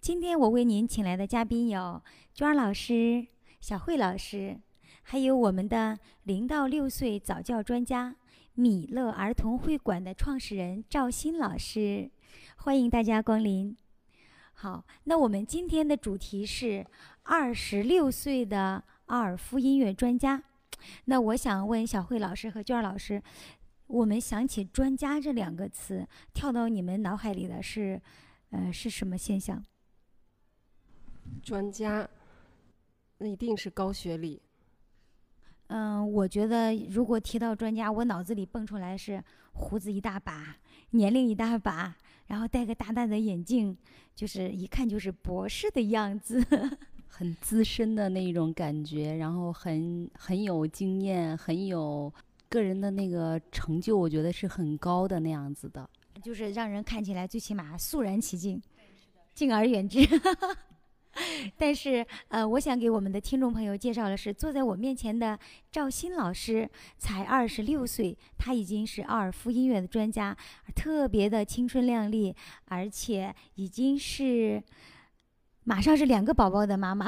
今天我为您请来的嘉宾有娟儿老师、小慧老师，还有我们的零到六岁早教专家米乐儿童会馆的创始人赵鑫老师，欢迎大家光临。好，那我们今天的主题是二十六岁的奥尔夫音乐专家。那我想问小慧老师和娟儿老师，我们想起“专家”这两个词，跳到你们脑海里的是？呃，是什么现象？专家，那一定是高学历。嗯，我觉得如果提到专家，我脑子里蹦出来是胡子一大把，年龄一大把，然后戴个大大的眼镜，就是一看就是博士的样子，很资深的那种感觉，然后很很有经验，很有个人的那个成就，我觉得是很高的那样子的。就是让人看起来最起码肃然起敬，敬而远之。但是，呃，我想给我们的听众朋友介绍的是，坐在我面前的赵鑫老师才二十六岁，他已经是奥尔夫音乐的专家，特别的青春靓丽，而且已经是马上是两个宝宝的妈妈。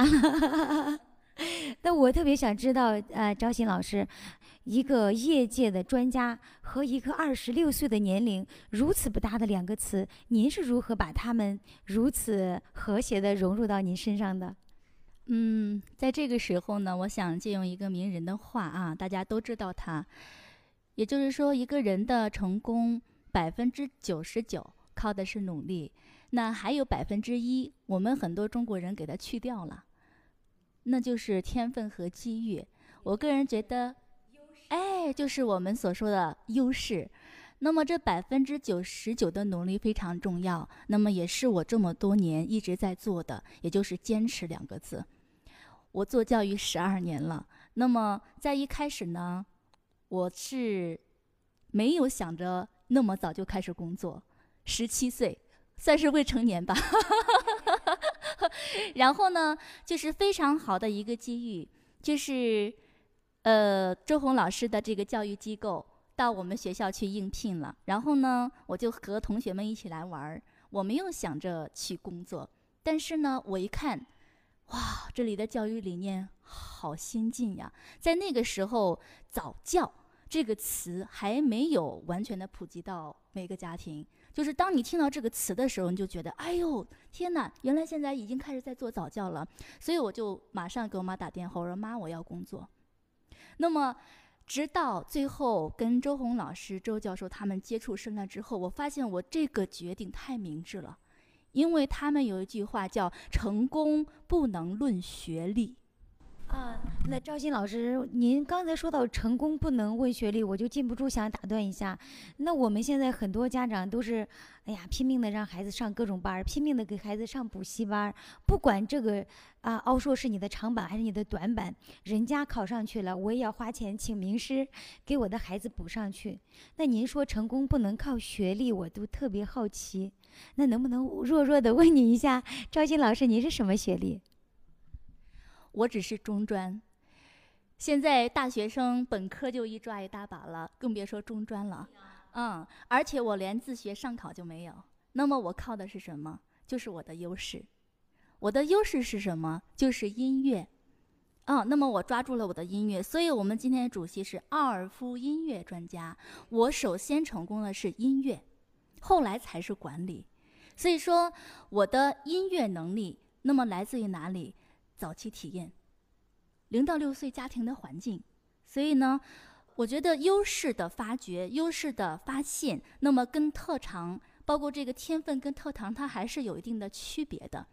那我特别想知道，呃，赵鑫老师。一个业界的专家和一个二十六岁的年龄如此不搭的两个词，您是如何把他们如此和谐的融入到您身上的？嗯，在这个时候呢，我想借用一个名人的话啊，大家都知道他，也就是说，一个人的成功百分之九十九靠的是努力，那还有百分之一，我们很多中国人给他去掉了，那就是天分和机遇。我个人觉得。哎，就是我们所说的优势。那么这百分之九十九的努力非常重要，那么也是我这么多年一直在做的，也就是坚持两个字。我做教育十二年了，那么在一开始呢，我是没有想着那么早就开始工作，十七岁算是未成年吧。然后呢，就是非常好的一个机遇，就是。呃，周红老师的这个教育机构到我们学校去应聘了，然后呢，我就和同学们一起来玩儿。我没有想着去工作，但是呢，我一看，哇，这里的教育理念好先进呀！在那个时候，早教这个词还没有完全的普及到每个家庭。就是当你听到这个词的时候，你就觉得，哎呦，天哪！原来现在已经开始在做早教了。所以我就马上给我妈打电话，我说妈，我要工作。那么，直到最后跟周红老师、周教授他们接触深了之后，我发现我这个决定太明智了，因为他们有一句话叫“成功不能论学历”。啊，那赵鑫老师，您刚才说到成功不能问学历，我就禁不住想打断一下。那我们现在很多家长都是，哎呀，拼命的让孩子上各种班，拼命的给孩子上补习班，不管这个啊，奥数是你的长板还是你的短板，人家考上去了，我也要花钱请名师给我的孩子补上去。那您说成功不能靠学历，我都特别好奇。那能不能弱弱的问你一下，赵鑫老师，您是什么学历？我只是中专，现在大学生本科就一抓一大把了，更别说中专了。嗯，而且我连自学上考就没有。那么我靠的是什么？就是我的优势。我的优势是什么？就是音乐。嗯，那么我抓住了我的音乐，所以我们今天的主席是奥尔夫音乐专家。我首先成功的是音乐，后来才是管理。所以说，我的音乐能力，那么来自于哪里？早期体验，零到六岁家庭的环境，所以呢，我觉得优势的发掘、优势的发现，那么跟特长，包括这个天分跟特长，它还是有一定的区别的。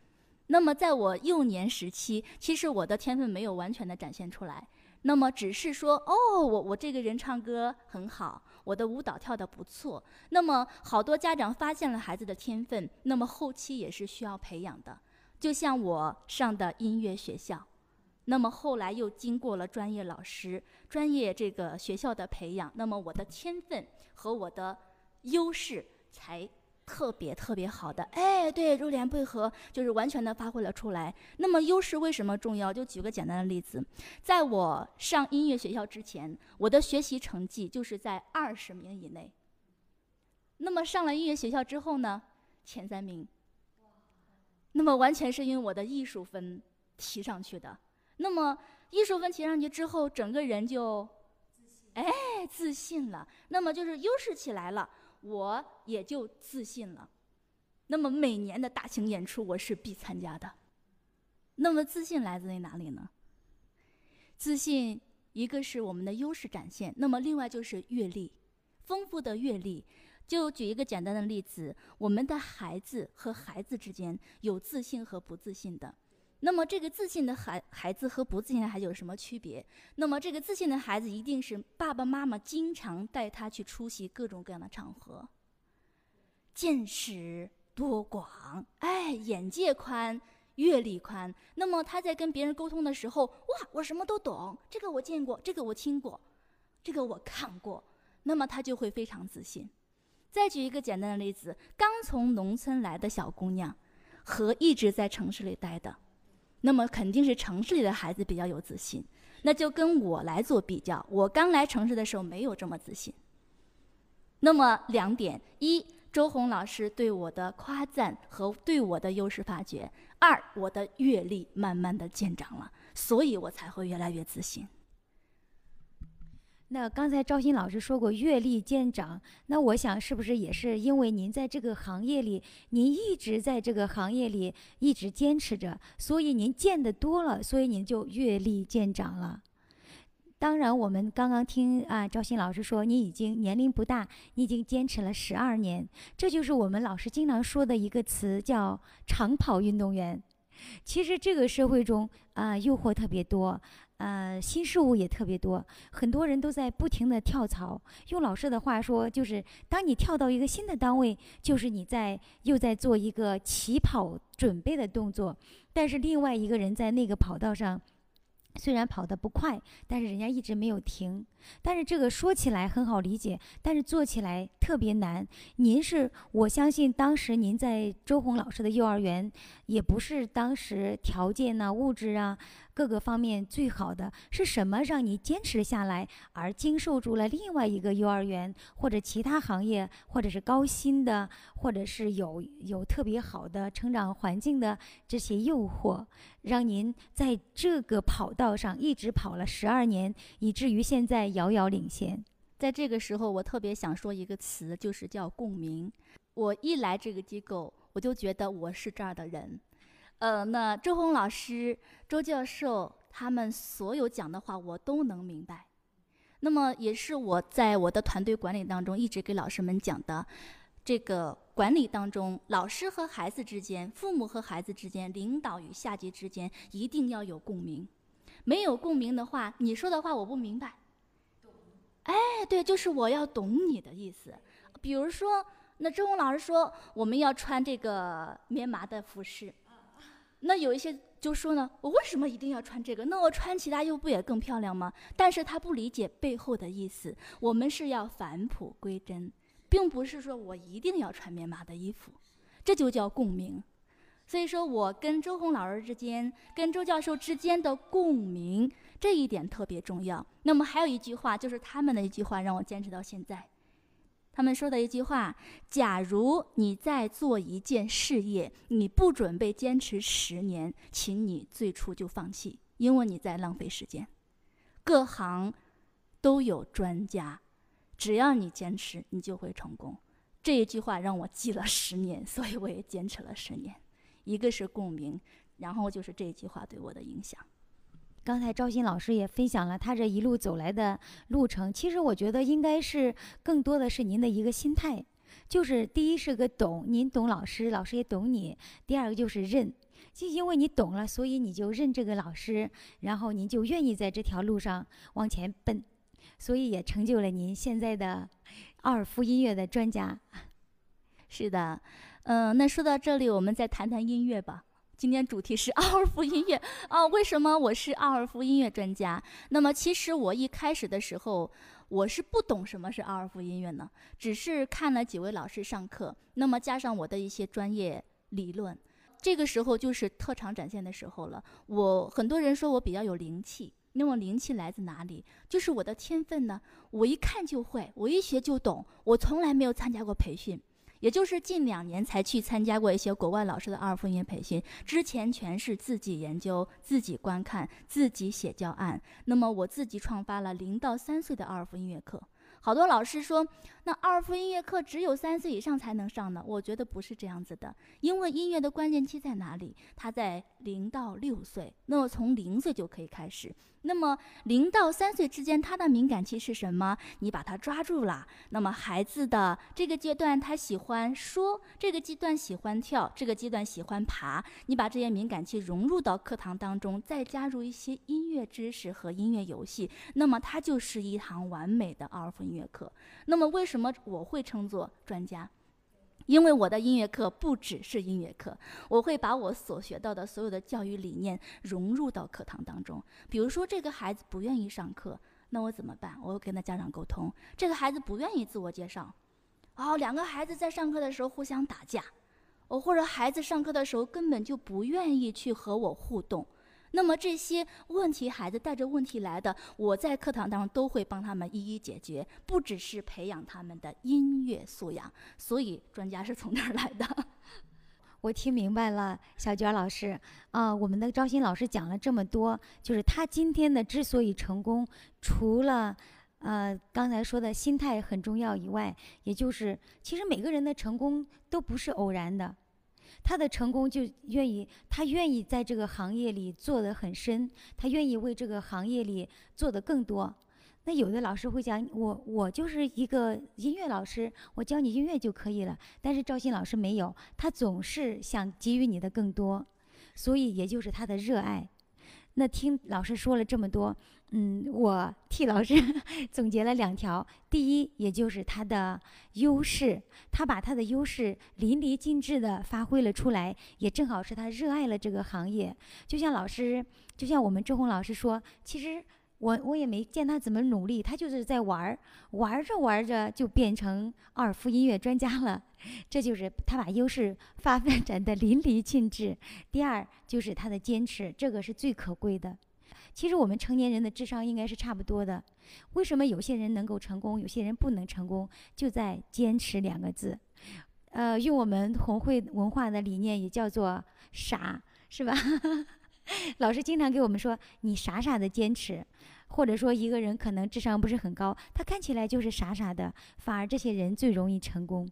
那么在我幼年时期，其实我的天分没有完全的展现出来，那么只是说，哦，我我这个人唱歌很好，我的舞蹈跳得不错。那么好多家长发现了孩子的天分，那么后期也是需要培养的。就像我上的音乐学校，那么后来又经过了专业老师、专业这个学校的培养，那么我的天分和我的优势才特别特别好的。哎，对，入联配合就是完全的发挥了出来。那么优势为什么重要？就举个简单的例子，在我上音乐学校之前，我的学习成绩就是在二十名以内。那么上了音乐学校之后呢，前三名。那么完全是因为我的艺术分提上去的。那么艺术分提上去之后，整个人就，哎，自信了。那么就是优势起来了，我也就自信了。那么每年的大型演出我是必参加的。那么自信来自于哪里呢？自信一个是我们的优势展现，那么另外就是阅历，丰富的阅历。就举一个简单的例子，我们的孩子和孩子之间有自信和不自信的。那么，这个自信的孩孩子和不自信的孩子有什么区别？那么，这个自信的孩子一定是爸爸妈妈经常带他去出席各种各样的场合，见识多广，哎，眼界宽，阅历宽。那么他在跟别人沟通的时候，哇，我什么都懂，这个我见过，这个我听过，这个我看过，那么他就会非常自信。再举一个简单的例子，刚从农村来的小姑娘，和一直在城市里待的，那么肯定是城市里的孩子比较有自信。那就跟我来做比较，我刚来城市的时候没有这么自信。那么两点：一，周红老师对我的夸赞和对我的优势发掘；二，我的阅历慢慢的见长了，所以我才会越来越自信。那刚才赵鑫老师说过阅历见长，那我想是不是也是因为您在这个行业里，您一直在这个行业里一直坚持着，所以您见得多了，所以您就阅历见长了。当然，我们刚刚听啊赵鑫老师说，你已经年龄不大，你已经坚持了十二年，这就是我们老师经常说的一个词，叫长跑运动员。其实这个社会中啊，诱惑特别多。呃，新事物也特别多，很多人都在不停的跳槽。用老师的话说，就是当你跳到一个新的单位，就是你在又在做一个起跑准备的动作，但是另外一个人在那个跑道上。虽然跑得不快，但是人家一直没有停。但是这个说起来很好理解，但是做起来特别难。您是我相信当时您在周红老师的幼儿园，也不是当时条件呐、物质啊各个方面最好的。是什么让你坚持下来，而经受住了另外一个幼儿园或者其他行业，或者是高薪的，或者是有有特别好的成长环境的这些诱惑，让您在这个跑道上一直跑了十二年，以至于现在。遥遥领先，在这个时候，我特别想说一个词，就是叫共鸣。我一来这个机构，我就觉得我是这儿的人。呃，那周红老师、周教授他们所有讲的话，我都能明白。那么，也是我在我的团队管理当中一直给老师们讲的，这个管理当中，老师和孩子之间、父母和孩子之间、领导与下级之间，一定要有共鸣。没有共鸣的话，你说的话我不明白。哎，对，就是我要懂你的意思。比如说，那周红老师说我们要穿这个棉麻的服饰，那有一些就说呢，我为什么一定要穿这个？那我穿其他又不也更漂亮吗？但是他不理解背后的意思。我们是要返璞归真，并不是说我一定要穿棉麻的衣服，这就叫共鸣。所以说我跟周红老师之间，跟周教授之间的共鸣。这一点特别重要。那么还有一句话，就是他们的一句话，让我坚持到现在。他们说的一句话：假如你在做一件事业，你不准备坚持十年，请你最初就放弃，因为你在浪费时间。各行都有专家，只要你坚持，你就会成功。这一句话让我记了十年，所以我也坚持了十年。一个是共鸣，然后就是这句话对我的影响。刚才赵鑫老师也分享了他这一路走来的路程，其实我觉得应该是更多的是您的一个心态，就是第一是个懂，您懂老师，老师也懂你；第二个就是认，就因为你懂了，所以你就认这个老师，然后您就愿意在这条路上往前奔，所以也成就了您现在的 奥尔夫音乐的专家。是的，嗯，那说到这里，我们再谈谈音乐吧。今天主题是奥尔夫音乐啊，为什么我是奥尔夫音乐专家？那么其实我一开始的时候，我是不懂什么是奥尔夫音乐呢，只是看了几位老师上课，那么加上我的一些专业理论，这个时候就是特长展现的时候了。我很多人说我比较有灵气，那么灵气来自哪里？就是我的天分呢，我一看就会，我一学就懂，我从来没有参加过培训。也就是近两年才去参加过一些国外老师的二夫音乐培训，之前全是自己研究、自己观看、自己写教案。那么我自己创发了零到三岁的二夫音乐课。好多老师说，那二夫音乐课只有三岁以上才能上呢？我觉得不是这样子的，因为音乐的关键期在哪里？它在零到六岁，那么从零岁就可以开始。那么零到三岁之间，他的敏感期是什么？你把它抓住了。那么孩子的这个阶段，他喜欢说；这个阶段喜欢跳；这个阶段喜欢爬。你把这些敏感期融入到课堂当中，再加入一些音乐知识和音乐游戏，那么它就是一堂完美的奥尔夫音乐课。那么为什么我会称作专家？因为我的音乐课不只是音乐课，我会把我所学到的所有的教育理念融入到课堂当中。比如说，这个孩子不愿意上课，那我怎么办？我会跟他家长沟通。这个孩子不愿意自我介绍，哦，两个孩子在上课的时候互相打架，哦，或者孩子上课的时候根本就不愿意去和我互动。那么这些问题，孩子带着问题来的，我在课堂当中都会帮他们一一解决，不只是培养他们的音乐素养。所以专家是从这儿来的。我听明白了，小娟老师啊，我们的赵鑫老师讲了这么多，就是他今天的之所以成功，除了呃刚才说的心态很重要以外，也就是其实每个人的成功都不是偶然的。他的成功就愿意，他愿意在这个行业里做得很深，他愿意为这个行业里做的更多。那有的老师会讲，我我就是一个音乐老师，我教你音乐就可以了。但是赵鑫老师没有，他总是想给予你的更多，所以也就是他的热爱。那听老师说了这么多。嗯，我替老师 总结了两条。第一，也就是他的优势，他把他的优势淋漓尽致地发挥了出来，也正好是他热爱了这个行业。就像老师，就像我们周红老师说，其实我我也没见他怎么努力，他就是在玩儿，玩着玩着就变成奥尔夫音乐专家了。这就是他把优势发展的淋漓尽致。第二，就是他的坚持，这个是最可贵的。其实我们成年人的智商应该是差不多的，为什么有些人能够成功，有些人不能成功？就在坚持两个字。呃，用我们红会文化的理念也叫做傻，是吧？老师经常给我们说，你傻傻的坚持，或者说一个人可能智商不是很高，他看起来就是傻傻的，反而这些人最容易成功。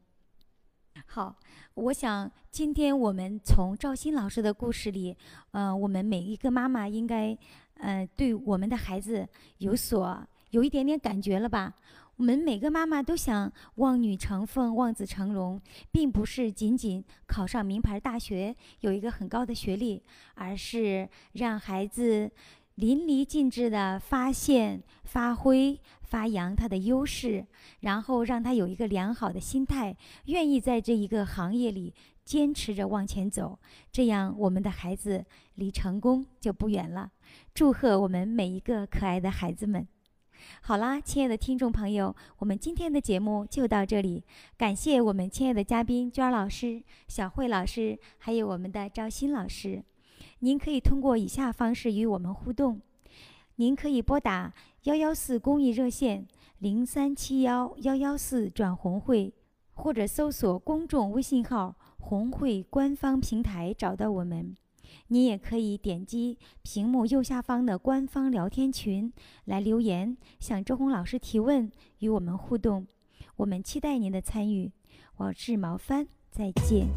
好，我想今天我们从赵鑫老师的故事里，呃，我们每一个妈妈应该。呃，对我们的孩子有所有一点点感觉了吧？我们每个妈妈都想望女成凤、望子成龙，并不是仅仅考上名牌大学、有一个很高的学历，而是让孩子淋漓尽致地发现、发挥、发扬他的优势，然后让他有一个良好的心态，愿意在这一个行业里坚持着往前走，这样我们的孩子离成功就不远了。祝贺我们每一个可爱的孩子们！好啦，亲爱的听众朋友，我们今天的节目就到这里。感谢我们亲爱的嘉宾娟儿老师、小慧老师，还有我们的赵鑫老师。您可以通过以下方式与我们互动：您可以拨打幺幺四公益热线零三七幺幺幺四转红会，或者搜索公众微信号“红会官方平台”找到我们。你也可以点击屏幕右下方的官方聊天群来留言，向周红老师提问，与我们互动。我们期待您的参与。我是毛帆，再见。